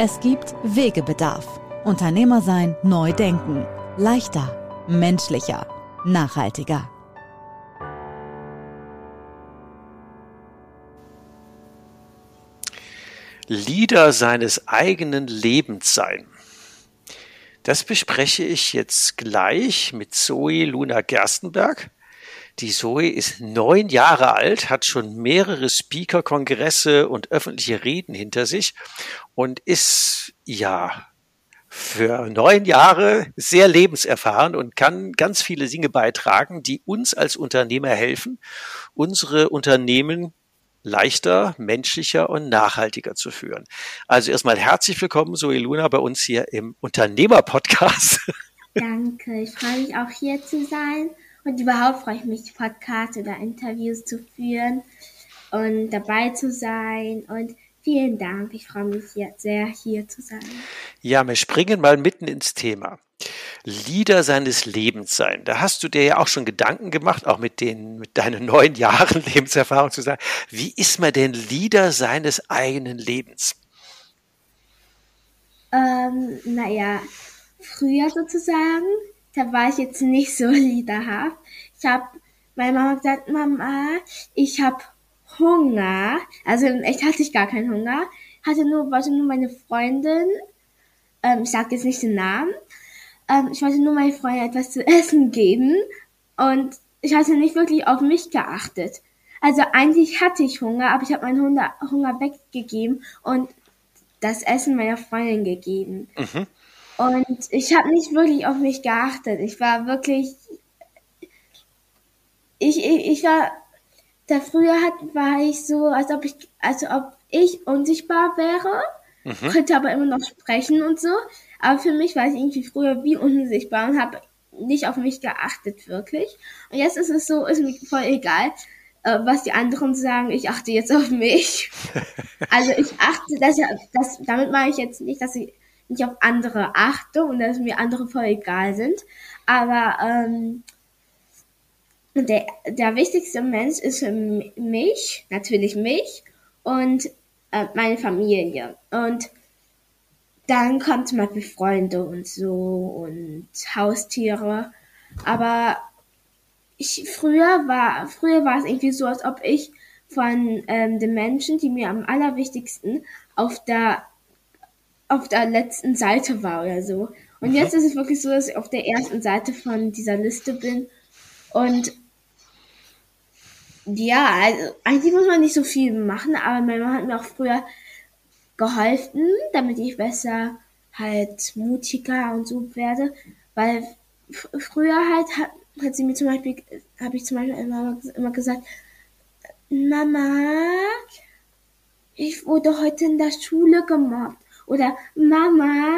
Es gibt Wegebedarf. Unternehmer sein, neu denken. Leichter, menschlicher, nachhaltiger. Lieder seines eigenen Lebens sein. Das bespreche ich jetzt gleich mit Zoe Luna Gerstenberg. Die Zoe ist neun Jahre alt, hat schon mehrere Speaker-Kongresse und öffentliche Reden hinter sich und ist, ja, für neun Jahre sehr lebenserfahren und kann ganz viele Dinge beitragen, die uns als Unternehmer helfen, unsere Unternehmen leichter, menschlicher und nachhaltiger zu führen. Also erstmal herzlich willkommen, Zoe Luna, bei uns hier im Unternehmer-Podcast. Danke, ich freue mich auch hier zu sein und überhaupt freue ich mich, Podcasts oder Interviews zu führen und dabei zu sein. Und vielen Dank. Ich freue mich hier sehr, hier zu sein. Ja, wir springen mal mitten ins Thema. Lieder seines Lebens sein. Da hast du dir ja auch schon Gedanken gemacht, auch mit den, mit deinen neun Jahren Lebenserfahrung zu sagen. Wie ist man denn Lieder seines eigenen Lebens? Ähm, naja, früher sozusagen da war ich jetzt nicht so liederhaft. Ich habe meine Mama gesagt, Mama, ich habe Hunger. Also in echt hatte ich gar keinen Hunger. Hatte nur, wollte nur meine Freundin, ähm, ich sage jetzt nicht den Namen, ähm, ich wollte nur meine Freundin etwas zu essen geben und ich hatte nicht wirklich auf mich geachtet. Also eigentlich hatte ich Hunger, aber ich habe meinen Hunger, Hunger weggegeben und das Essen meiner Freundin gegeben. Mhm. Und ich habe nicht wirklich auf mich geachtet. Ich war wirklich, ich, ich, ich war, da früher hat, war ich so, als ob ich, als ob ich unsichtbar wäre, mhm. könnte aber immer noch sprechen und so. Aber für mich war ich irgendwie früher wie unsichtbar und habe nicht auf mich geachtet, wirklich. Und jetzt ist es so, ist mir voll egal, äh, was die anderen sagen. Ich achte jetzt auf mich. also ich achte, das, das, damit meine ich jetzt nicht, dass ich nicht auf andere achte und dass mir andere voll egal sind. Aber ähm, der, der wichtigste Mensch ist für mich, natürlich mich und äh, meine Familie. Und dann kommt zum Beispiel Freunde und so und Haustiere. Aber ich, früher war, früher war es irgendwie so, als ob ich von ähm, den Menschen, die mir am allerwichtigsten auf der auf der letzten Seite war oder so. Und jetzt ist es wirklich so, dass ich auf der ersten Seite von dieser Liste bin. Und ja, also eigentlich muss man nicht so viel machen, aber meine Mama hat mir auch früher geholfen, damit ich besser halt mutiger und so werde. Weil früher halt hat, hat sie mir zum Beispiel, habe ich zum Beispiel immer, immer gesagt, Mama, ich wurde heute in der Schule gemobbt. Oder Mama,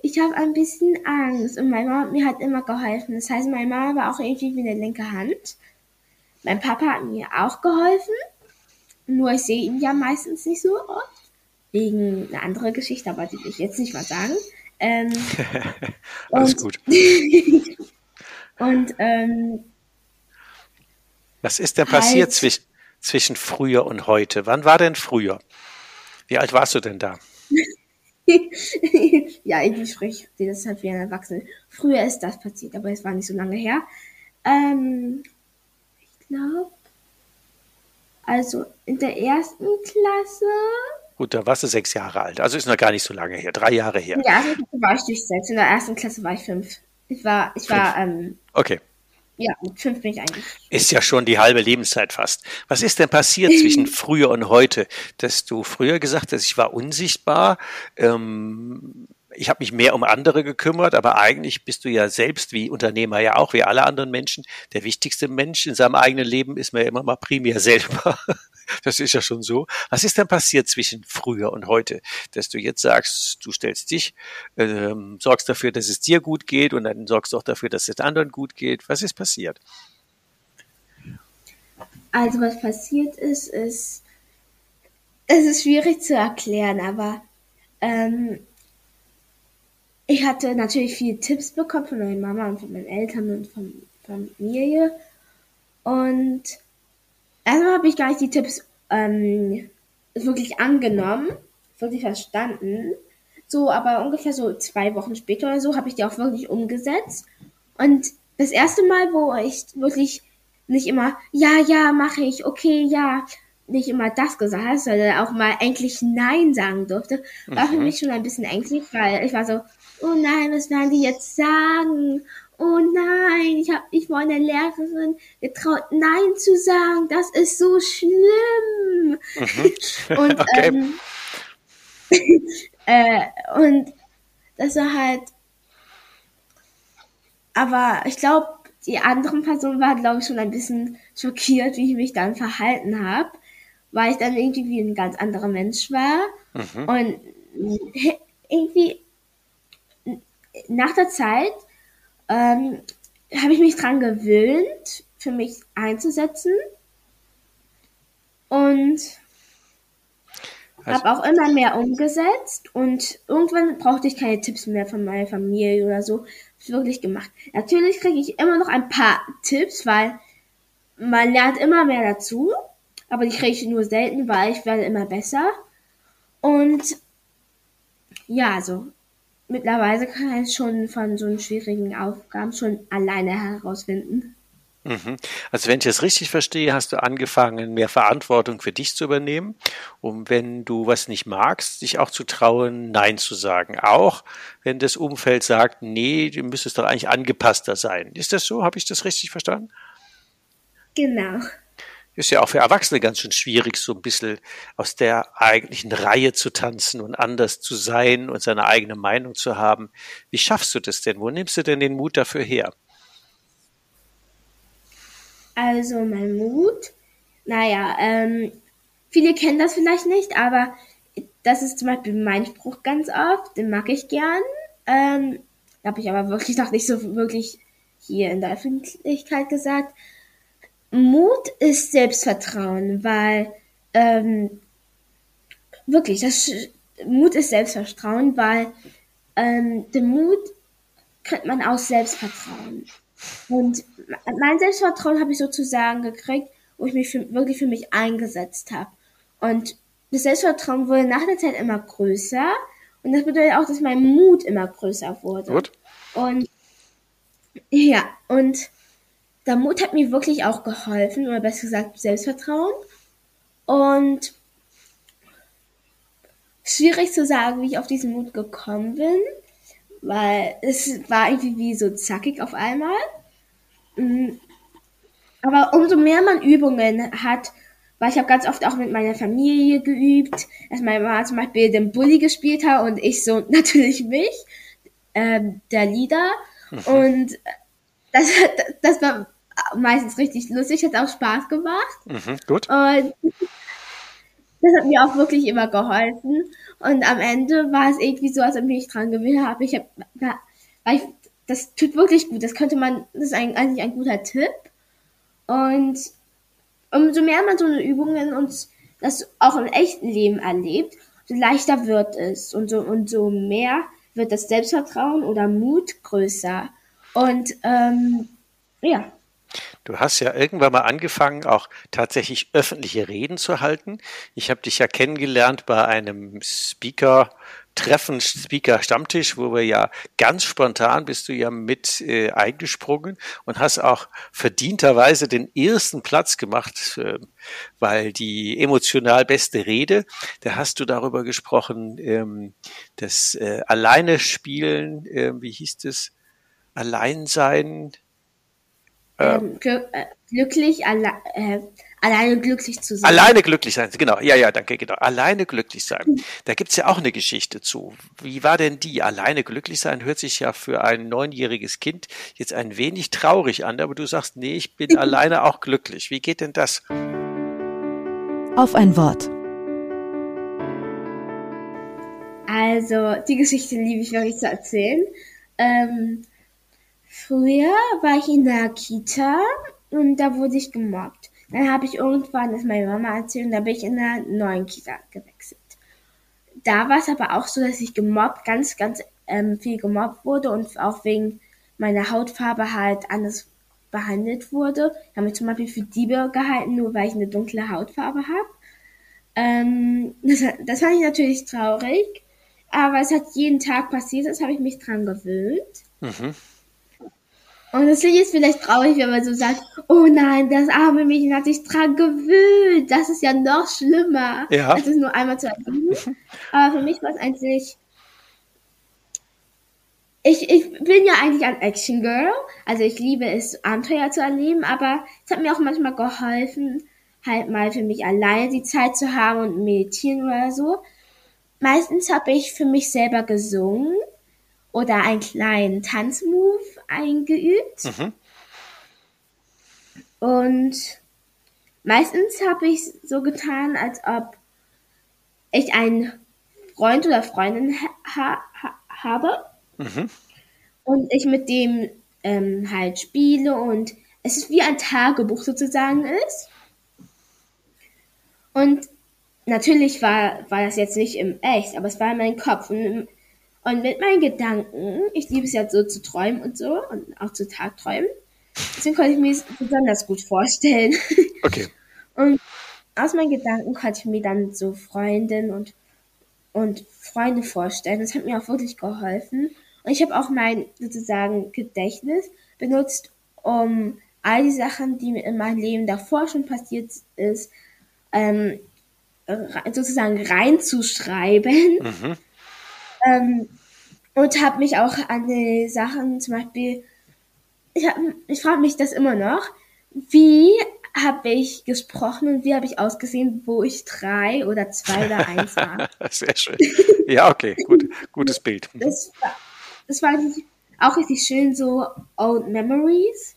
ich habe ein bisschen Angst. Und meine Mama hat mir halt immer geholfen. Das heißt, meine Mama war auch irgendwie wie eine linke Hand. Mein Papa hat mir auch geholfen. Nur ich sehe ihn ja meistens nicht so oft. Wegen einer anderen Geschichte, aber die will ich jetzt nicht mal sagen. Ähm, Alles gut. und ähm, was ist denn passiert halt, zwischen, zwischen früher und heute? Wann war denn früher? Wie alt warst du denn da? ja, ich spreche deshalb wie ein Erwachsener. Früher ist das passiert, aber es war nicht so lange her. Ähm, ich glaube, also in der ersten Klasse Gut, da warst du sechs Jahre alt. Also ist noch gar nicht so lange her, drei Jahre her. In der ersten Klasse war ich durch sechs, in der ersten Klasse war ich fünf. Ich war, ich war, ähm, Okay. Ja, mit fünf bin ich eigentlich. Ist ja schon die halbe Lebenszeit fast. Was ist denn passiert zwischen früher und heute? Dass du früher gesagt hast, ich war unsichtbar, ähm, ich habe mich mehr um andere gekümmert, aber eigentlich bist du ja selbst wie Unternehmer ja auch, wie alle anderen Menschen, der wichtigste Mensch in seinem eigenen Leben ist mir immer mal primär selber. Das ist ja schon so. Was ist denn passiert zwischen früher und heute, dass du jetzt sagst, du stellst dich, ähm, sorgst dafür, dass es dir gut geht und dann sorgst du auch dafür, dass es anderen gut geht. Was ist passiert? Also was passiert ist, ist, es ist schwierig zu erklären, aber ähm, ich hatte natürlich viele Tipps bekommen von meiner Mama und von meinen Eltern und von Familie. Und erstmal habe ich gar nicht die Tipps ähm, wirklich angenommen, wirklich verstanden. So, aber ungefähr so zwei Wochen später oder so habe ich die auch wirklich umgesetzt. Und das erste Mal, wo ich wirklich nicht immer, ja, ja, mache ich, okay, ja, nicht immer das gesagt habe, sondern auch mal endlich Nein sagen durfte, war für Mhm. mich schon ein bisschen ängstlich, weil ich war so, oh nein, was werden die jetzt sagen? Oh nein, ich habe nicht meiner Lehrerin getraut, Nein zu sagen. Das ist so schlimm. Und, Okay. ähm, äh, und das war halt, aber ich glaube, die anderen Personen waren, glaube ich, schon ein bisschen schockiert, wie ich mich dann verhalten habe, weil ich dann irgendwie wie ein ganz anderer Mensch war. Und irgendwie nach der Zeit ähm, habe ich mich dran gewöhnt, für mich einzusetzen. Und Also- habe auch immer mehr umgesetzt und irgendwann brauchte ich keine Tipps mehr von meiner Familie oder so. Hab's wirklich gemacht. Natürlich kriege ich immer noch ein paar Tipps, weil man lernt immer mehr dazu, aber die kriege ich nur selten, weil ich werde immer besser. Und ja, also mittlerweile kann ich schon von so schwierigen Aufgaben schon alleine herausfinden. Mhm. Also wenn ich das richtig verstehe, hast du angefangen, mehr Verantwortung für dich zu übernehmen, um wenn du was nicht magst, dich auch zu trauen, Nein zu sagen. Auch wenn das Umfeld sagt, nee, du müsstest doch eigentlich angepasster sein. Ist das so? Habe ich das richtig verstanden? Genau. Ist ja auch für Erwachsene ganz schön schwierig, so ein bisschen aus der eigentlichen Reihe zu tanzen und anders zu sein und seine eigene Meinung zu haben. Wie schaffst du das denn? Wo nimmst du denn den Mut dafür her? Also mein Mut, naja, ähm, viele kennen das vielleicht nicht, aber das ist zum Beispiel mein Spruch ganz oft, den mag ich gern. Ähm, habe ich aber wirklich noch nicht so wirklich hier in der Öffentlichkeit gesagt. Mut ist Selbstvertrauen, weil ähm, wirklich, das Mut ist Selbstvertrauen, weil ähm, den Mut kriegt man aus Selbstvertrauen. Und mein Selbstvertrauen habe ich sozusagen gekriegt, wo ich mich für, wirklich für mich eingesetzt habe. Und das Selbstvertrauen wurde nach der Zeit immer größer. Und das bedeutet auch, dass mein Mut immer größer wurde. Gut? Und ja, und der Mut hat mir wirklich auch geholfen, oder besser gesagt Selbstvertrauen. Und schwierig zu sagen, wie ich auf diesen Mut gekommen bin, weil es war irgendwie wie so zackig auf einmal. Mm, Aber umso mehr man Übungen hat, weil ich habe ganz oft auch mit meiner Familie geübt, dass meine Mama zum Beispiel den Bully gespielt hat und ich so natürlich mich, ähm, der Leader. Und das, das war meistens richtig lustig, hat auch Spaß gemacht. Mhm. Gut? Und das hat mir auch wirklich immer geholfen. Und am Ende war es irgendwie so, als ob ich mich dran gewöhnt habe. Ich habe, weil ich, das tut wirklich gut. Das könnte man, das ist ein, eigentlich ein guter Tipp. Und umso mehr man so eine Übungen und das auch im echten Leben erlebt, so leichter wird es. Und so, und so mehr wird das Selbstvertrauen oder Mut größer. Und, ähm, ja. Du hast ja irgendwann mal angefangen, auch tatsächlich öffentliche Reden zu halten. Ich habe dich ja kennengelernt bei einem Speaker Treffen Speaker Stammtisch, wo wir ja ganz spontan bist du ja mit äh, eingesprungen und hast auch verdienterweise den ersten Platz gemacht, äh, weil die emotional beste Rede, da hast du darüber gesprochen, ähm, das äh, Alleine spielen, äh, wie hieß das? Alleinsein. Äh, ähm, glücklich, alle, äh, Alleine glücklich zu sein. Alleine glücklich sein, genau. Ja, ja, danke, genau. Alleine glücklich sein. Da gibt's ja auch eine Geschichte zu. Wie war denn die? Alleine glücklich sein hört sich ja für ein neunjähriges Kind jetzt ein wenig traurig an, aber du sagst, nee, ich bin alleine auch glücklich. Wie geht denn das? Auf ein Wort. Also, die Geschichte liebe ich wirklich zu erzählen. Ähm, früher war ich in der Kita und da wurde ich gemobbt. Dann habe ich irgendwann das meine Mama erzählt und da bin ich in einer neuen Kita gewechselt. Da war es aber auch so, dass ich gemobbt, ganz, ganz ähm, viel gemobbt wurde und auch wegen meiner Hautfarbe halt anders behandelt wurde. Ich habe mich zum Beispiel für Diebe gehalten, nur weil ich eine dunkle Hautfarbe habe. Ähm, das, das fand ich natürlich traurig, aber es hat jeden Tag passiert, das habe ich mich dran gewöhnt. Mhm. Und das klingt jetzt vielleicht traurig, wenn man so sagt, oh nein, das arme Mädchen hat sich dran gewöhnt. Das ist ja noch schlimmer, ja. als es nur einmal zu erleben. Aber für mich war es eigentlich, ich, ich bin ja eigentlich ein Action Girl. Also ich liebe es, Abenteuer zu erleben, aber es hat mir auch manchmal geholfen, halt mal für mich alleine die Zeit zu haben und meditieren oder so. Meistens habe ich für mich selber gesungen oder einen kleinen Tanzmove eingeübt. Mhm. Und meistens habe ich so getan, als ob ich einen Freund oder Freundin ha ha habe mhm. und ich mit dem ähm, halt spiele und es ist wie ein Tagebuch sozusagen ist. Und natürlich war, war das jetzt nicht im Echt, aber es war in meinem Kopf. Und und mit meinen Gedanken, ich liebe es ja so zu träumen und so und auch zu Tagträumen. Deswegen konnte ich mir es besonders gut vorstellen. Okay. Und aus meinen Gedanken konnte ich mir dann so Freundinnen und, und Freunde vorstellen. Das hat mir auch wirklich geholfen. Und ich habe auch mein sozusagen Gedächtnis benutzt, um all die Sachen, die mir in meinem Leben davor schon passiert ist, ähm, sozusagen reinzuschreiben. Mhm. Ähm, und habe mich auch an die Sachen, zum Beispiel, ich, hab, ich frage mich das immer noch, wie habe ich gesprochen und wie habe ich ausgesehen, wo ich drei oder zwei oder eins war. Sehr schön. Ja, okay, gut, gutes Bild. Das war, das war auch richtig schön, so Old Memories.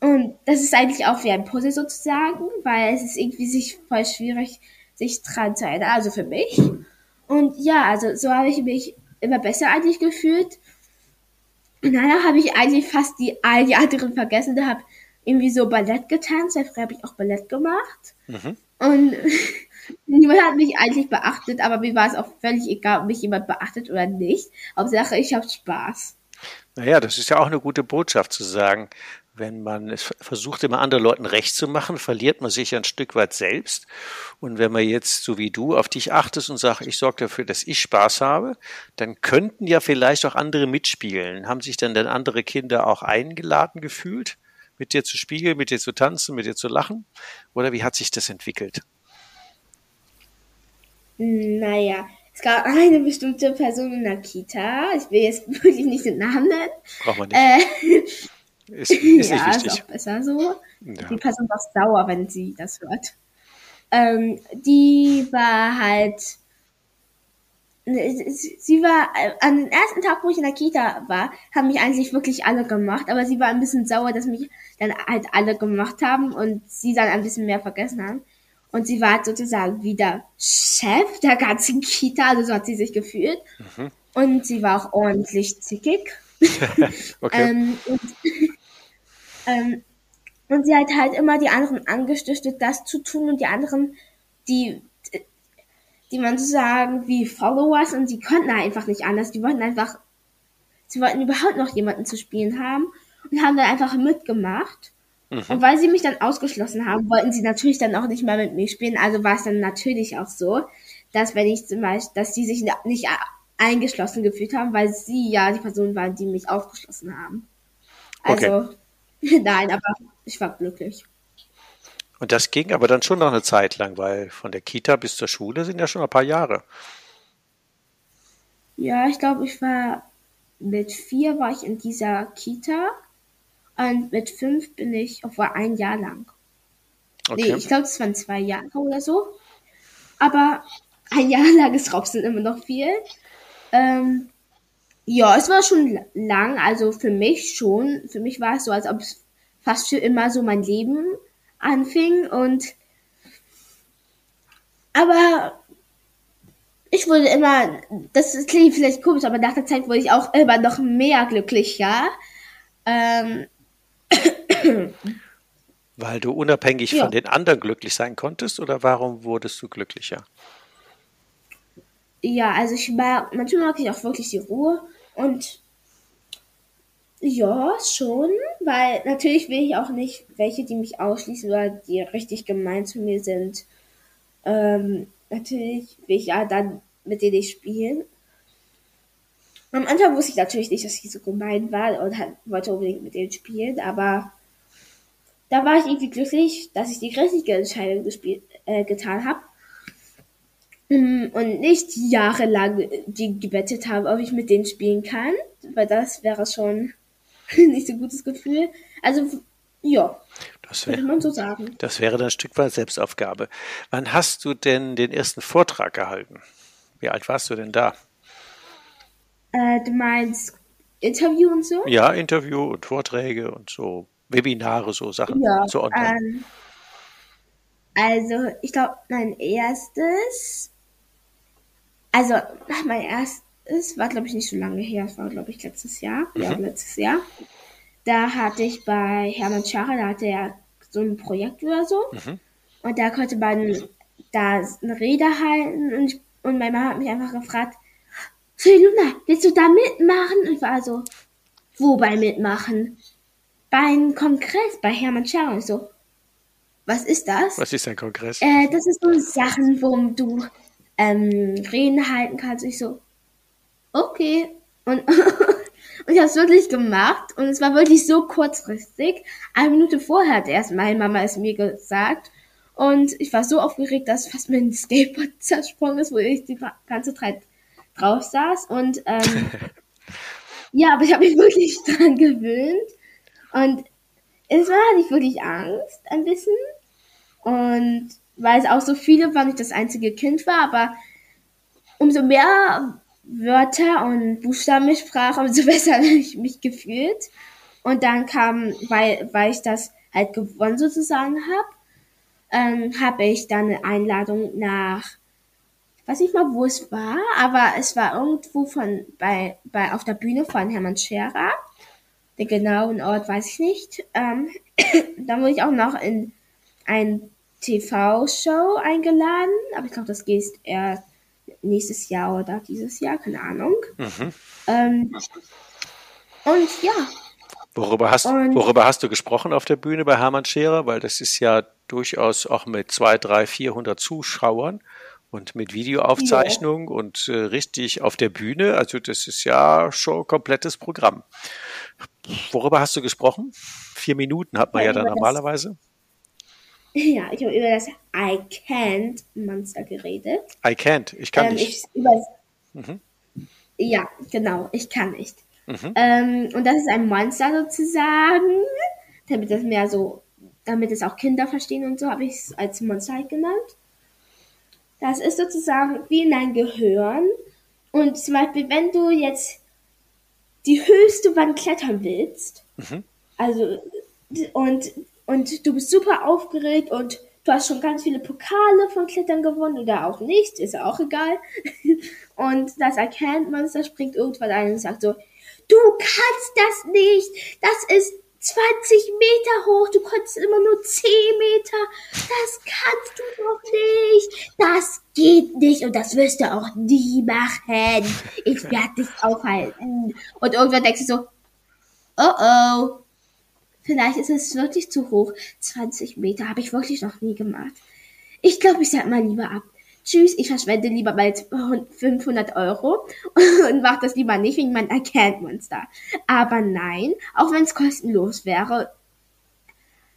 Und das ist eigentlich auch wie ein Puzzle sozusagen, weil es ist irgendwie sich voll schwierig, sich dran zu erinnern, also für mich. Und ja, also so habe ich mich immer besser eigentlich gefühlt. Und danach habe ich eigentlich fast die all die anderen vergessen. Da habe irgendwie so Ballett getanzt. Früher habe ich auch Ballett gemacht. Mhm. Und niemand hat mich eigentlich beachtet, aber mir war es auch völlig egal, ob mich jemand beachtet oder nicht. Hauptsache, ich habe Spaß. Naja, das ist ja auch eine gute Botschaft zu sagen, wenn man es versucht, immer anderen Leuten recht zu machen, verliert man sich ein Stück weit selbst. Und wenn man jetzt, so wie du, auf dich achtest und sagst, ich sorge dafür, dass ich Spaß habe, dann könnten ja vielleicht auch andere mitspielen. Haben sich dann denn andere Kinder auch eingeladen gefühlt, mit dir zu spielen, mit dir zu tanzen, mit dir zu lachen? Oder wie hat sich das entwickelt? Naja, es gab eine bestimmte Person in der Kita. Ich will jetzt wirklich nicht den Namen nennen. Braucht man nicht. Äh, ist, ist ja, nicht wichtig. ist auch besser so. Ja. Die Person war sauer, wenn sie das hört. Ähm, die war halt, sie war, äh, an dem ersten Tag, wo ich in der Kita war, haben mich eigentlich wirklich alle gemacht, aber sie war ein bisschen sauer, dass mich dann halt alle gemacht haben und sie dann ein bisschen mehr vergessen haben. Und sie war halt sozusagen wieder Chef der ganzen Kita, also so hat sie sich gefühlt. Mhm. Und sie war auch ordentlich zickig. okay. ähm, und ähm, und sie hat halt immer die anderen angestiftet, das zu tun und die anderen, die, die man so sagen, wie Followers und sie konnten einfach nicht anders. Die wollten einfach, sie wollten überhaupt noch jemanden zu spielen haben und haben dann einfach mitgemacht. Mhm. Und weil sie mich dann ausgeschlossen haben, wollten sie natürlich dann auch nicht mehr mit mir spielen. Also war es dann natürlich auch so, dass wenn ich zum Beispiel, dass sie sich nicht eingeschlossen gefühlt haben, weil sie ja die Person waren, die mich ausgeschlossen haben. Also, okay. nein, aber ich war glücklich. Und das ging aber dann schon noch eine Zeit lang, weil von der Kita bis zur Schule sind ja schon ein paar Jahre. Ja, ich glaube, ich war mit vier war ich in dieser Kita und mit fünf bin ich, war ein Jahr lang. Okay. Nee, ich glaube, es waren zwei Jahre oder so. Aber ein Jahr lang ist trotzdem immer noch viel. Ähm, ja, es war schon lang, also für mich schon. Für mich war es so, als ob es fast für immer so mein Leben anfing und aber ich wurde immer, das klingt vielleicht komisch, aber nach der Zeit wurde ich auch immer noch mehr glücklicher. Ähm. Weil du unabhängig ja. von den anderen glücklich sein konntest oder warum wurdest du glücklicher? Ja, also ich mag, manchmal mag ich auch wirklich die Ruhe und ja, schon, weil natürlich will ich auch nicht welche, die mich ausschließen oder die richtig gemein zu mir sind. Ähm, natürlich will ich ja dann mit denen ich spielen. Am Anfang wusste ich natürlich nicht, dass ich so gemein war und halt, wollte unbedingt mit denen spielen, aber da war ich irgendwie glücklich, dass ich die richtige Entscheidung gespielt, äh, getan habe und nicht jahrelang die gebettet haben, ob ich mit denen spielen kann, weil das wäre schon nicht so gutes Gefühl. Also, ja. Das wäre, man so sagen. Das wäre dann ein Stück weit Selbstaufgabe. Wann hast du denn den ersten Vortrag gehalten? Wie alt warst du denn da? Äh, du meinst Interview und so? Ja, Interview und Vorträge und so Webinare, so Sachen. Ja, so ähm, also ich glaube, mein erstes also mein erstes war, glaube ich, nicht so lange her. Es war, glaube ich, letztes Jahr. Mhm. Ja, letztes Jahr. Da hatte ich bei Hermann Schacher, da hatte er so ein Projekt oder so. Mhm. Und da konnte man da eine Rede halten und, ich, und meine Mama hat mich einfach gefragt, so Luna, willst du da mitmachen? Und ich war so, wobei mitmachen? Bei einem Kongress bei Hermann Schacher. Und so, was ist das? Was ist ein Kongress? Äh, das ist so Sachen, wo du ähm, Reden halten kannst. Und ich so, okay. Und, und ich habe es wirklich gemacht und es war wirklich so kurzfristig. Eine Minute vorher hat erst meine Mama es mir gesagt. Und ich war so aufgeregt, dass fast mein Skateboard zersprungen ist, wo ich die ganze Zeit drauf saß. Und ähm, ja, aber ich habe mich wirklich dran gewöhnt. Und es war hatte ich wirklich Angst ein bisschen. Und weil es auch so viele waren, ich das einzige Kind war, aber umso mehr Wörter und Buchstaben ich sprach, umso besser habe ich mich gefühlt. Und dann kam, weil, weil ich das halt gewonnen sozusagen habe, ähm, habe ich dann eine Einladung nach, weiß nicht mal, wo es war, aber es war irgendwo von, bei, bei, auf der Bühne von Hermann Scherer. Den genauen Ort weiß ich nicht. Ähm, dann wurde ich auch noch in ein TV-Show eingeladen, aber ich glaube, das geht erst nächstes Jahr oder dieses Jahr, keine Ahnung. Mhm. Ähm, und ja. Worüber hast, und, worüber hast du gesprochen auf der Bühne bei Hermann Scherer? Weil das ist ja durchaus auch mit zwei, drei, 400 Zuschauern und mit Videoaufzeichnung ja. und äh, richtig auf der Bühne. Also das ist ja schon ein komplettes Programm. Worüber hast du gesprochen? Vier Minuten hat man ja, ja dann normalerweise. Das, ja, ich habe über das I Can't Monster geredet. I can't, ich kann ähm, nicht. Ich, mhm. Ja, genau, ich kann nicht. Mhm. Ähm, und das ist ein Monster sozusagen, damit das mehr so, damit es auch Kinder verstehen und so, habe ich es als Monster halt genannt. Das ist sozusagen wie in dein Gehirn. Und zum Beispiel, wenn du jetzt die höchste Wand klettern willst, mhm. also und und du bist super aufgeregt und du hast schon ganz viele Pokale von Klettern gewonnen oder auch nicht, ist ja auch egal. Und das erkennt Monster springt irgendwann ein und sagt so, du kannst das nicht, das ist 20 Meter hoch, du konntest immer nur 10 Meter, das kannst du doch nicht, das geht nicht und das wirst du auch nie machen. Ich werde dich aufhalten. Und irgendwann denkst du so, oh oh, Vielleicht ist es wirklich zu hoch. 20 Meter habe ich wirklich noch nie gemacht. Ich glaube, ich sag mal lieber ab. tschüss, ich verschwende lieber mal 500 Euro und mache das lieber nicht wegen meinem Account-Monster. Aber nein, auch wenn es kostenlos wäre,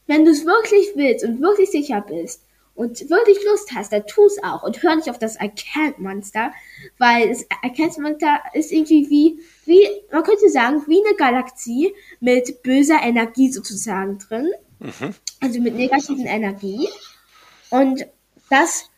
wenn du es wirklich willst und wirklich sicher bist und wirklich Lust hast, dann tu es auch und hör nicht auf das Account-Monster, weil das Account-Monster ist irgendwie wie, wie, man könnte sagen, wie eine Galaxie mit böser Energie sozusagen drin. Mhm. Also mit negativen Energie. Und das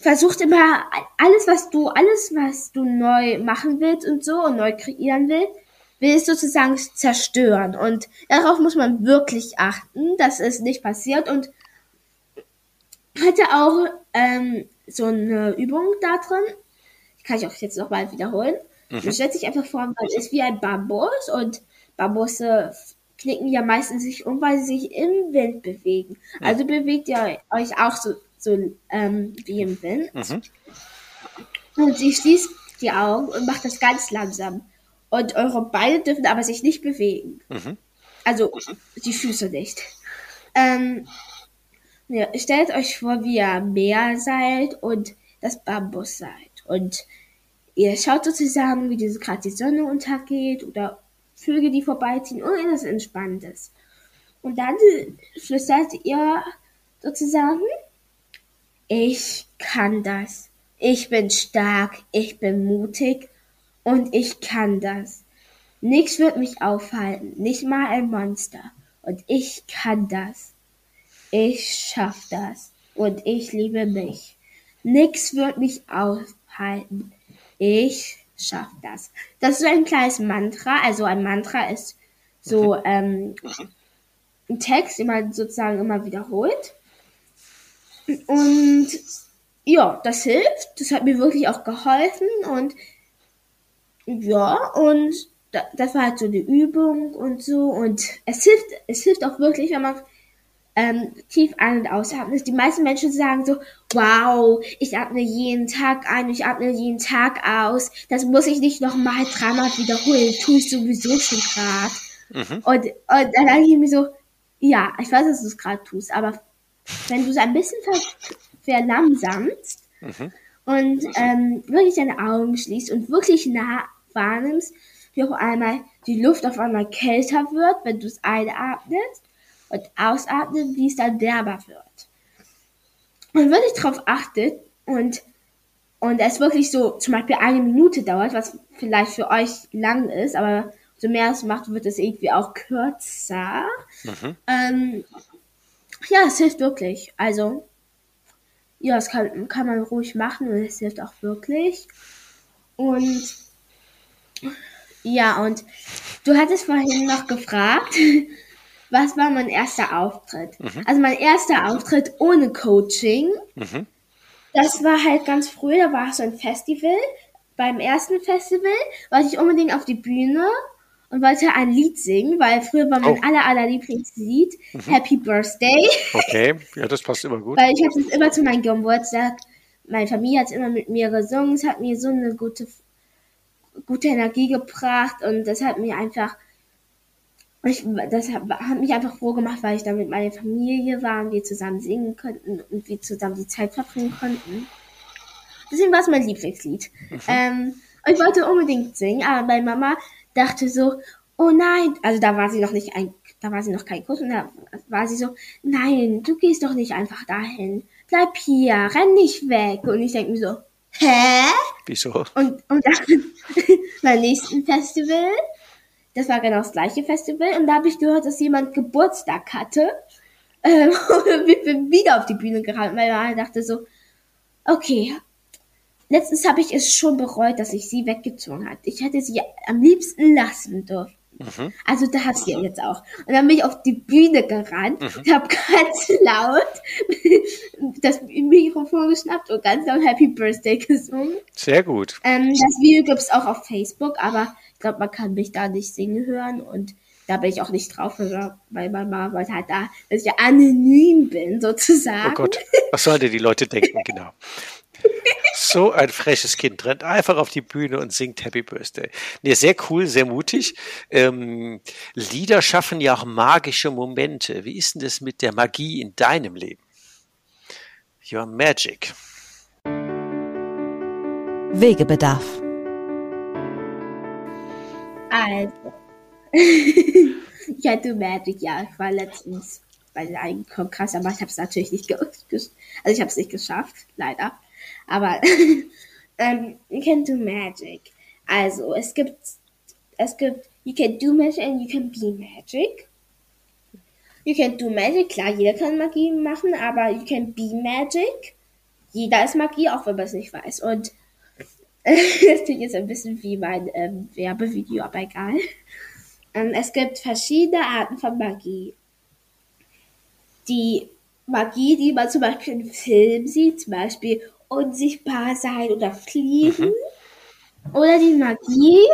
versucht immer alles, was du, alles, was du neu machen willst und so und neu kreieren willst, will es sozusagen zerstören. Und darauf muss man wirklich achten, dass es nicht passiert. Und hatte auch ähm, so eine Übung da drin. Die kann ich auch jetzt noch mal wiederholen. Mhm. Man stellt sich einfach vor, man ist wie ein Bambus und Bambusse knicken ja meistens sich um, weil sie sich im Wind bewegen. Also bewegt ihr euch auch so, so ähm, wie im Wind. Mhm. Und sie schließt die Augen und macht das ganz langsam. Und eure Beine dürfen aber sich nicht bewegen. Mhm. Also die Füße nicht. Ähm, ja, stellt euch vor, wie ihr Meer seid und das Bambus seid. Und ihr schaut sozusagen, wie diese gerade die Sonne untergeht oder Vögel, die vorbeiziehen und etwas Entspannendes. Und dann flüstert ihr sozusagen, ich kann das. Ich bin stark, ich bin mutig und ich kann das. Nichts wird mich aufhalten, nicht mal ein Monster. Und ich kann das. Ich schaff das. Und ich liebe mich. Nichts wird mich aufhalten. Ich schaff das. Das ist so ein kleines Mantra. Also ein Mantra ist so ähm, ein Text, den man sozusagen immer wiederholt. Und ja, das hilft. Das hat mir wirklich auch geholfen. Und ja, und das war halt so eine Übung und so. Und es hilft, es hilft auch wirklich, wenn man ähm, tief ein- und ausatmen. Die meisten Menschen sagen so, wow, ich atme jeden Tag ein, ich atme jeden Tag aus. Das muss ich nicht nochmal dreimal wiederholen, tue ich sowieso schon gerade. Mhm. Und, und dann denke ich mir so, ja, ich weiß, dass du es gerade tust, aber wenn du es ein bisschen ver verlangsamst mhm. und ähm, wirklich deine Augen schließt und wirklich nah wahrnimmst, wie auf einmal die Luft auf einmal kälter wird, wenn du es einatmest und ausatmen, wie es dann wärmer wird. Und wenn ich darauf achtet und, und es wirklich so zum Beispiel eine Minute dauert, was vielleicht für euch lang ist, aber so mehr es macht, wird es irgendwie auch kürzer. Mhm. Ähm, ja, es hilft wirklich. Also, ja, das kann, kann man ruhig machen und es hilft auch wirklich. Und ja, und du hattest vorhin noch gefragt, was war mein erster Auftritt? Mhm. Also mein erster Auftritt ohne Coaching. Mhm. Das war halt ganz früh, da war so ein Festival. Beim ersten Festival wollte ich unbedingt auf die Bühne und wollte ein Lied singen, weil früher war mein oh. aller, aller Lieblingslied mhm. Happy Birthday. Okay, ja, das passt immer gut. weil ich habe es immer zu meinem Geburtstag, meine Familie hat immer mit mir gesungen, es hat mir so eine gute, gute Energie gebracht und das hat mir einfach ich, das hat, hat, mich einfach froh gemacht, weil ich dann mit meiner Familie war und wir zusammen singen konnten und wir zusammen die Zeit verbringen konnten. Deswegen war es mein Lieblingslied. Mhm. Ähm, ich wollte unbedingt singen, aber meine Mama dachte so, oh nein, also da war sie noch nicht ein, da war sie noch kein Kuss und da war sie so, nein, du gehst doch nicht einfach dahin. Bleib hier, renn nicht weg. Und ich denke mir so, hä? Wieso? Und, und dann beim nächsten Festival das war genau das gleiche Festival und da habe ich gehört, dass jemand Geburtstag hatte. Ähm, und sind wieder auf die Bühne gerannt, weil man dachte so, okay, letztens habe ich es schon bereut, dass ich sie weggezogen hat. Ich hätte sie am liebsten lassen dürfen. Mhm. Also da hat sie ja jetzt auch. Und dann bin ich auf die Bühne gerannt mhm. und habe ganz laut das Mikrofon geschnappt und ganz laut Happy Birthday gesungen. Sehr gut. Ähm, das Video gibt es auch auf Facebook, aber ich glaube, man kann mich da nicht singen hören und da bin ich auch nicht drauf, weil mein Mama wollte halt da, dass ich ja anonym bin, sozusagen. Oh Gott, was sollen die Leute denken, genau. So ein freches Kind rennt einfach auf die Bühne und singt Happy Birthday. Nee, sehr cool, sehr mutig. Ähm, Lieder schaffen ja auch magische Momente. Wie ist denn das mit der Magie in deinem Leben? Your Magic. Wegebedarf. Also, ich hatte Magic, ja, ich war letztens bei einem Kongress, aber ich habe es natürlich nicht, ge also ich habe es nicht geschafft, leider. Aber ähm, you can do magic. Also es gibt, es gibt, you can do magic and you can be magic. You can do magic, klar, jeder kann Magie machen, aber you can be magic. Jeder ist Magie, auch wenn man es nicht weiß. Und das klingt jetzt ein bisschen wie mein ähm, Werbevideo, aber egal. Ähm, es gibt verschiedene Arten von Magie. Die Magie, die man zum Beispiel im Film sieht, zum Beispiel unsichtbar sein oder fliegen. Mhm. Oder die Magie,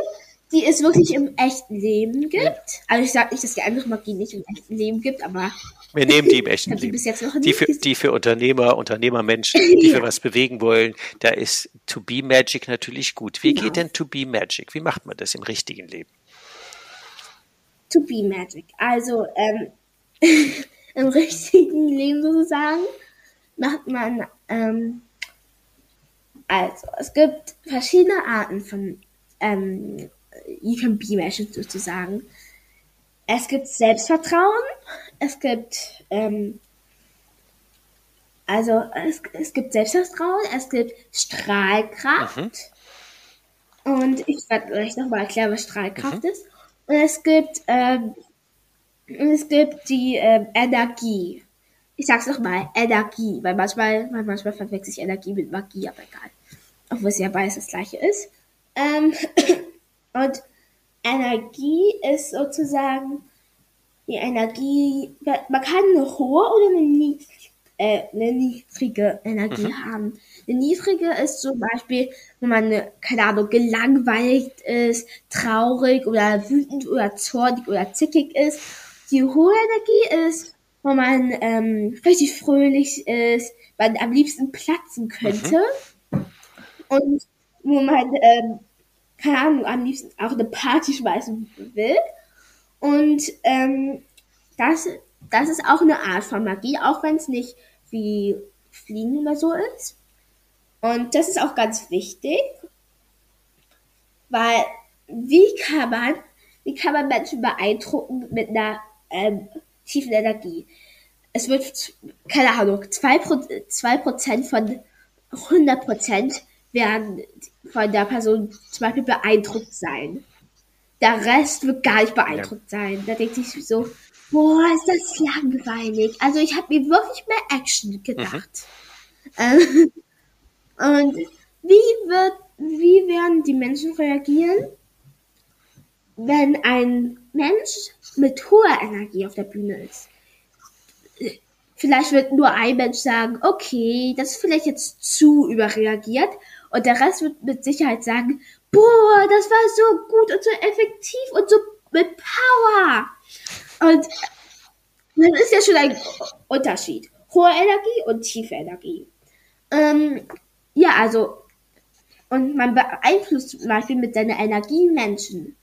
die es wirklich im echten Leben gibt. Also ich sage nicht, dass die andere Magie nicht im echten Leben gibt, aber wir nehmen die im echten Leben. Die für, die für Unternehmer, Unternehmermenschen, die ja. für was bewegen wollen, da ist To Be Magic natürlich gut. Wie genau. geht denn To Be Magic? Wie macht man das im richtigen Leben? To Be Magic. Also ähm, im richtigen Leben sozusagen macht man ähm, also es gibt verschiedene Arten von ähm, You can be Magic sozusagen. Es gibt Selbstvertrauen, es gibt, ähm, also es, es gibt Selbstvertrauen, es gibt Strahlkraft. Mhm. Und ich werde euch nochmal erklären, was Strahlkraft mhm. ist. Und es gibt, ähm, es gibt die ähm, Energie. Ich sag's nochmal, Energie, weil manchmal, manchmal verwechsel ich Energie mit Magie, aber egal. Obwohl es ja beides das gleiche ist. Ähm, und Energie ist sozusagen die Energie, man kann eine hohe oder eine, niedrig, äh, eine niedrige Energie mhm. haben. Eine niedrige ist zum Beispiel, wenn man, keine Ahnung, gelangweilt ist, traurig oder wütend oder zornig oder zickig ist. Die hohe Energie ist, wenn man ähm, richtig fröhlich ist, man am liebsten platzen könnte. Mhm. Und wo man, ähm, keine Ahnung, am liebsten auch eine Party schmeißen will. Und ähm, das, das ist auch eine Art von Magie, auch wenn es nicht wie Fliegen oder so ist. Und das ist auch ganz wichtig, weil wie kann man, wie kann man Menschen beeindrucken mit einer ähm, tiefen Energie? Es wird, keine Ahnung, 2%, 2 von 100% werden von der Person zum Beispiel beeindruckt sein. Der Rest wird gar nicht beeindruckt ja. sein. Da denkt sich so, boah, ist das langweilig. Also ich habe mir wirklich mehr Action gedacht. Mhm. und wie wird, wie werden die Menschen reagieren, wenn ein Mensch mit hoher Energie auf der Bühne ist? Vielleicht wird nur ein Mensch sagen, okay, das ist vielleicht jetzt zu überreagiert. Und der Rest wird mit Sicherheit sagen, boah, das war so gut und so effektiv und so mit Power. Und das ist ja schon ein Unterschied. Hohe Energie und tiefe Energie. Ähm, ja, also, und man beeinflusst zum Beispiel mit seiner Energie Menschen.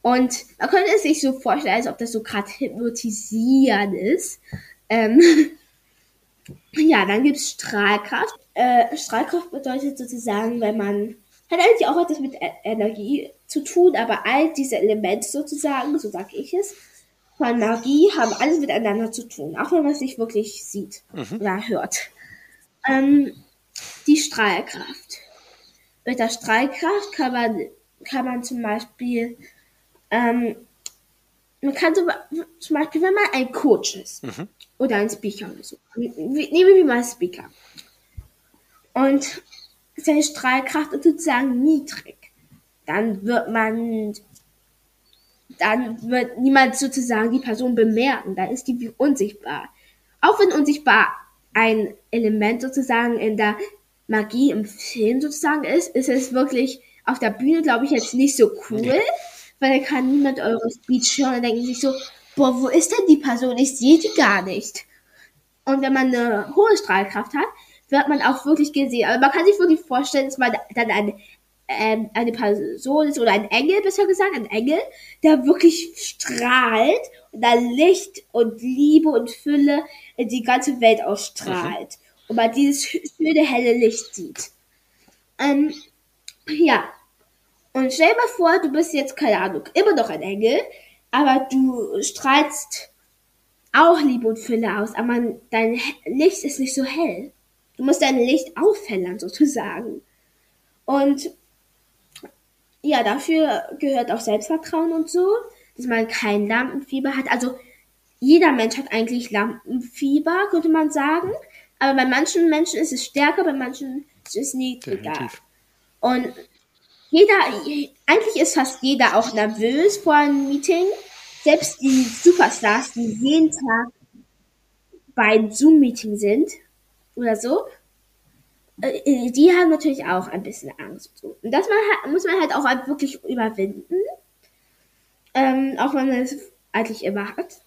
Und man könnte es sich so vorstellen, als ob das so gerade hypnotisieren ist. Ähm, ja, dann gibt es Strahlkraft. Äh, Strahlkraft bedeutet sozusagen, wenn man hat eigentlich auch etwas mit e Energie zu tun, aber all diese Elemente sozusagen, so sage ich es, von Magie haben alles miteinander zu tun, auch wenn man es nicht wirklich sieht mhm. oder hört. Ähm, die Strahlkraft. Mit der Strahlkraft kann man, kann man zum Beispiel, ähm, man kann zum, Beispiel, wenn man ein Coach ist mhm. oder ein Speaker oder so, nehmen wir mal Speaker. Und seine Strahlkraft ist sozusagen niedrig. Dann wird man, dann wird niemand sozusagen die Person bemerken. Dann ist die unsichtbar. Auch wenn unsichtbar ein Element sozusagen in der Magie im Film sozusagen ist, ist es wirklich auf der Bühne, glaube ich, jetzt nicht so cool, weil da kann niemand eure Speech hören und denken sich so, boah, wo ist denn die Person? Ich sehe die gar nicht. Und wenn man eine hohe Strahlkraft hat, wird man auch wirklich gesehen. Aber man kann sich wirklich vorstellen, dass man dann eine, ähm, eine Person ist oder ein Engel, besser gesagt, ein Engel, der wirklich strahlt und da Licht und Liebe und Fülle in die ganze Welt ausstrahlt. Mhm. Und man dieses schöne helle Licht sieht. Ähm, ja. Und stell dir mal vor, du bist jetzt, keine Ahnung, immer noch ein Engel, aber du strahlst auch Liebe und Fülle aus, aber dein Licht ist nicht so hell. Du musst dein Licht auffällern, sozusagen. Und ja, dafür gehört auch Selbstvertrauen und so, dass man kein Lampenfieber hat. Also jeder Mensch hat eigentlich Lampenfieber, könnte man sagen. Aber bei manchen Menschen ist es stärker, bei manchen ist es niedriger. Definitiv. Und jeder, eigentlich ist fast jeder auch nervös vor einem Meeting. Selbst die Superstars, die jeden Tag bei einem Zoom-Meeting sind oder so, äh, die haben natürlich auch ein bisschen Angst. Und das man, muss man halt auch wirklich überwinden. Ähm, auch wenn man es eigentlich immer hat.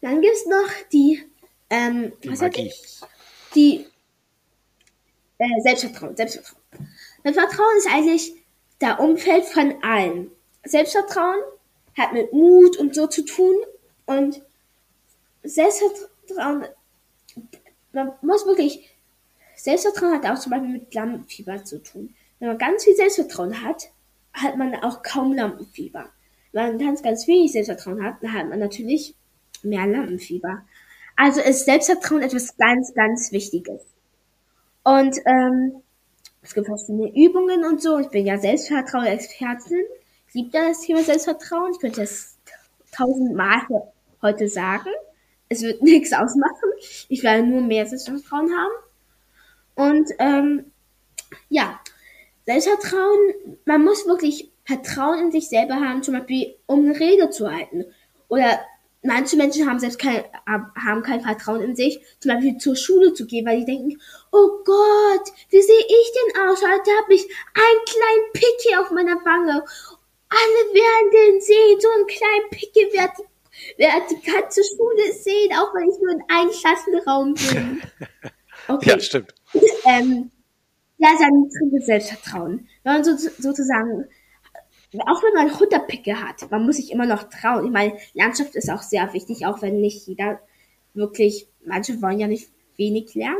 Dann gibt es noch die, ähm, die was Magie. ich? Die äh, Selbstvertrauen, Selbstvertrauen. Selbstvertrauen ist eigentlich der Umfeld von allen. Selbstvertrauen hat mit Mut und so zu tun und Selbstvertrauen, man muss wirklich Selbstvertrauen hat auch zum Beispiel mit Lampenfieber zu tun. Wenn man ganz viel Selbstvertrauen hat, hat man auch kaum Lampenfieber. Wenn man ganz, ganz wenig Selbstvertrauen hat, dann hat man natürlich mehr Lampenfieber. Also ist Selbstvertrauen etwas ganz, ganz Wichtiges. Und ähm, es gibt verschiedene Übungen und so. Ich bin ja Selbstvertrauen-Expertin. Ich liebe das Thema Selbstvertrauen. Ich könnte es tausendmal heute sagen. Es wird nichts ausmachen. Ich werde nur mehr Selbstvertrauen haben. Und ähm, ja, Selbstvertrauen, man muss wirklich Vertrauen in sich selber haben, zum Beispiel um eine Rede zu halten. Oder manche Menschen haben selbst kein, haben kein Vertrauen in sich, zum Beispiel zur Schule zu gehen, weil die denken, oh Gott, wie sehe ich denn aus? Heute habe ich einen kleinen Pickel auf meiner Wange. Alle werden den sehen, so einen kleinen Pickel wird, die ganze Schule sehen, auch wenn ich nur in einem Klassenraum bin. Okay. Ja, stimmt ähm, ja, sein niedriges Selbstvertrauen. Wenn man so, sozusagen, auch wenn man 100 Picke hat, man muss sich immer noch trauen. Ich meine, Landschaft ist auch sehr wichtig, auch wenn nicht jeder wirklich, manche wollen ja nicht wenig lernen.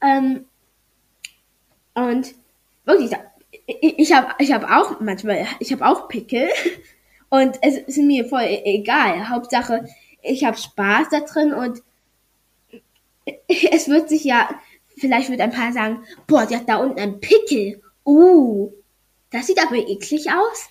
Ähm, und wirklich, ich, ich habe ich hab auch manchmal, ich habe auch Pickel und es ist mir voll e-, egal. Hauptsache, ich habe Spaß da drin und es wird sich ja Vielleicht wird ein paar sagen, boah, die hat da unten einen Pickel. Uh, das sieht aber eklig aus.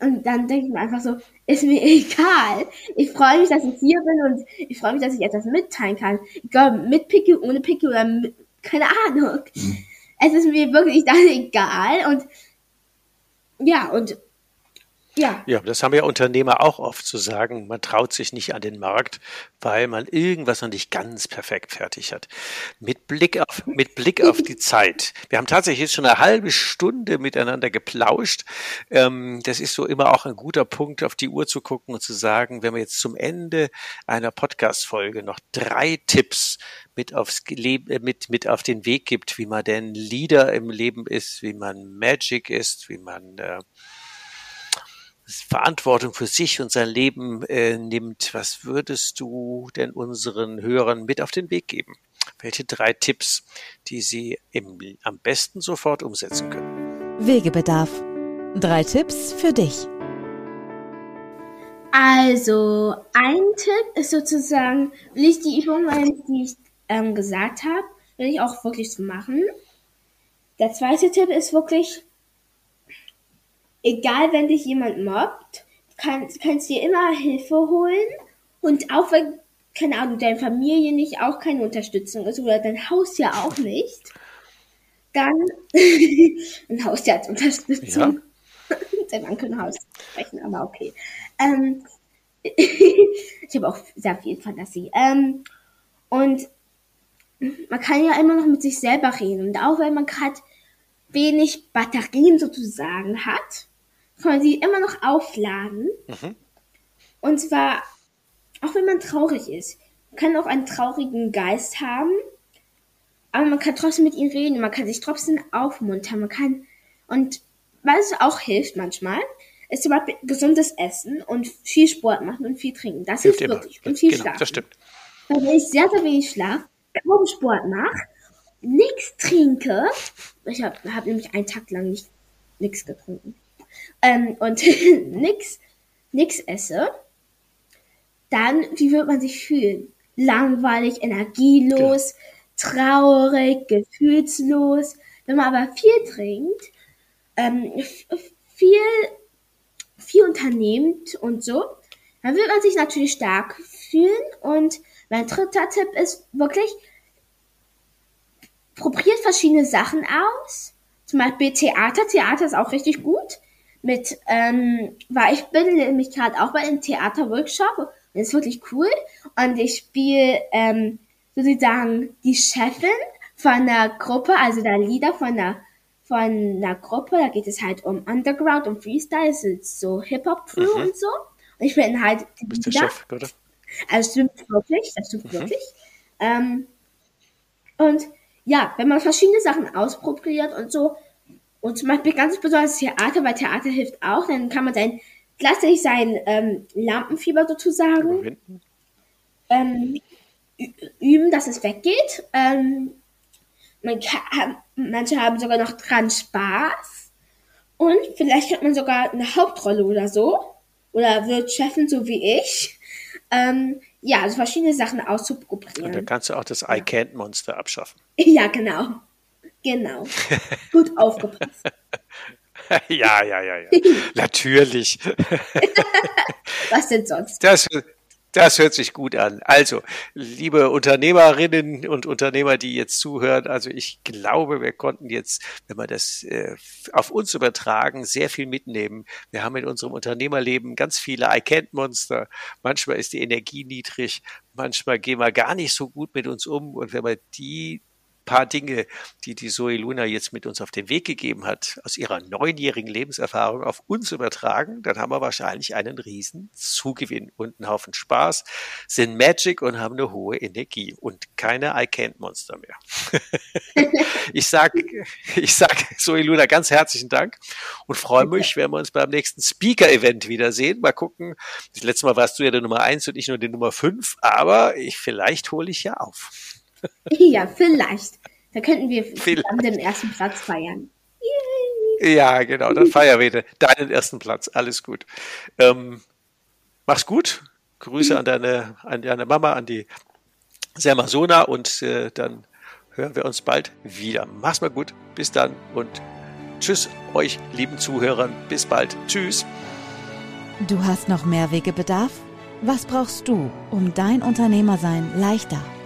Und dann denke ich mir einfach so, ist mir egal. Ich freue mich, dass ich hier bin und ich freue mich, dass ich etwas mitteilen kann. Egal, mit Pickel, ohne Pickel oder mit, keine Ahnung. Mhm. Es ist mir wirklich dann egal und ja, und ja. Ja, das haben ja Unternehmer auch oft zu sagen. Man traut sich nicht an den Markt, weil man irgendwas noch nicht ganz perfekt fertig hat. Mit Blick auf, mit Blick auf die Zeit. Wir haben tatsächlich jetzt schon eine halbe Stunde miteinander geplauscht. Ähm, das ist so immer auch ein guter Punkt, auf die Uhr zu gucken und zu sagen, wenn wir jetzt zum Ende einer Podcast-Folge noch drei Tipps mit aufs Leben, äh, mit, mit auf den Weg gibt, wie man denn Leader im Leben ist, wie man Magic ist, wie man äh, Verantwortung für sich und sein Leben äh, nimmt, was würdest du denn unseren Hörern mit auf den Weg geben? Welche drei Tipps, die sie im, am besten sofort umsetzen können? Wegebedarf. Drei Tipps für dich. Also, ein Tipp ist sozusagen, will ich die Übung, die ich ähm, gesagt habe, will ich auch wirklich so machen. Der zweite Tipp ist wirklich, egal wenn dich jemand mobbt, kann, kannst dir immer Hilfe holen und auch wenn, keine Ahnung, deine Familie nicht auch keine Unterstützung ist oder dein Haus ja auch nicht, dann ein Haus ja als Unterstützung. Ja. Dein Mann kann Haus sprechen, aber okay. Ähm, ich habe auch sehr viel Fantasie. Ähm, und man kann ja immer noch mit sich selber reden. Und auch wenn man gerade wenig Batterien sozusagen hat, kann man sie immer noch aufladen. Mhm. Und zwar, auch wenn man traurig ist. Man kann auch einen traurigen Geist haben, aber man kann trotzdem mit ihm reden, man kann sich trotzdem aufmuntern, man kann, und was auch hilft manchmal, ist zum Beispiel gesundes Essen und viel Sport machen und viel trinken. Das hilft, hilft wirklich. Und viel genau, Schlafen. Das stimmt. Weil wenn ich sehr, sehr wenig Schlaf, kaum Sport mache nichts trinke, ich habe hab nämlich einen Tag lang nicht nichts getrunken ähm, und nichts nix esse, dann wie wird man sich fühlen? Langweilig, energielos, traurig, gefühlslos. Wenn man aber viel trinkt, ähm, viel, viel unternehmt und so, dann wird man sich natürlich stark fühlen. Und mein dritter Tipp ist wirklich, probiert verschiedene Sachen aus. Zum Beispiel Theater. Theater ist auch richtig gut. Mit, ähm, weil ich bin nämlich gerade auch bei einem Theaterworkshop. Und das ist wirklich cool. Und ich spiele ähm, sozusagen die Chefin von einer Gruppe, also der Leader von einer von einer Gruppe, da geht es halt um Underground und Freestyle, es ist so Hip-Hop-Crew mhm. und so. Und ich bin halt die Bist Leader. Chef, oder? Also stimmt wirklich, das stimmt mhm. wirklich. Ähm, und ja, wenn man verschiedene Sachen ausprobiert und so, und zum Beispiel ganz besonders Theater, weil Theater hilft auch, dann kann man sein, gleichzeitig sein ähm, Lampenfieber sozusagen ähm, üben, dass es weggeht. Ähm, man kann, manche haben sogar noch dran Spaß. Und vielleicht hat man sogar eine Hauptrolle oder so. Oder wird Chefin so wie ich. Ähm, ja, also verschiedene Sachen auszuprobieren. Und dann kannst du auch das I Can't Monster abschaffen. Ja, genau. Genau. Gut aufgepasst. ja, ja, ja, ja. Natürlich. Was denn sonst? Das, das hört sich gut an. Also, liebe Unternehmerinnen und Unternehmer, die jetzt zuhören, also ich glaube, wir konnten jetzt, wenn wir das äh, auf uns übertragen, sehr viel mitnehmen. Wir haben in unserem Unternehmerleben ganz viele I Can't Monster. Manchmal ist die Energie niedrig, manchmal gehen wir gar nicht so gut mit uns um. Und wenn wir die paar Dinge, die die Zoe Luna jetzt mit uns auf den Weg gegeben hat, aus ihrer neunjährigen Lebenserfahrung auf uns übertragen, dann haben wir wahrscheinlich einen riesen Zugewinn und einen Haufen Spaß, sind Magic und haben eine hohe Energie und keine I Can't Monster mehr. ich sag, ich sag Zoe Luna ganz herzlichen Dank und freue mich, wenn wir uns beim nächsten Speaker-Event wiedersehen. Mal gucken. Das letzte Mal warst du ja der Nummer eins und ich nur die Nummer fünf, aber ich, vielleicht hole ich ja auf. Ja, vielleicht. Da könnten wir zusammen den ersten Platz feiern. Yay. Ja, genau, dann feiern wir deinen ersten Platz. Alles gut. Ähm, mach's gut. Grüße an deine, an deine Mama, an die Sermasona und äh, dann hören wir uns bald wieder. Mach's mal gut. Bis dann und tschüss euch lieben Zuhörern. Bis bald. Tschüss. Du hast noch mehr Wegebedarf? Was brauchst du, um dein Unternehmersein leichter,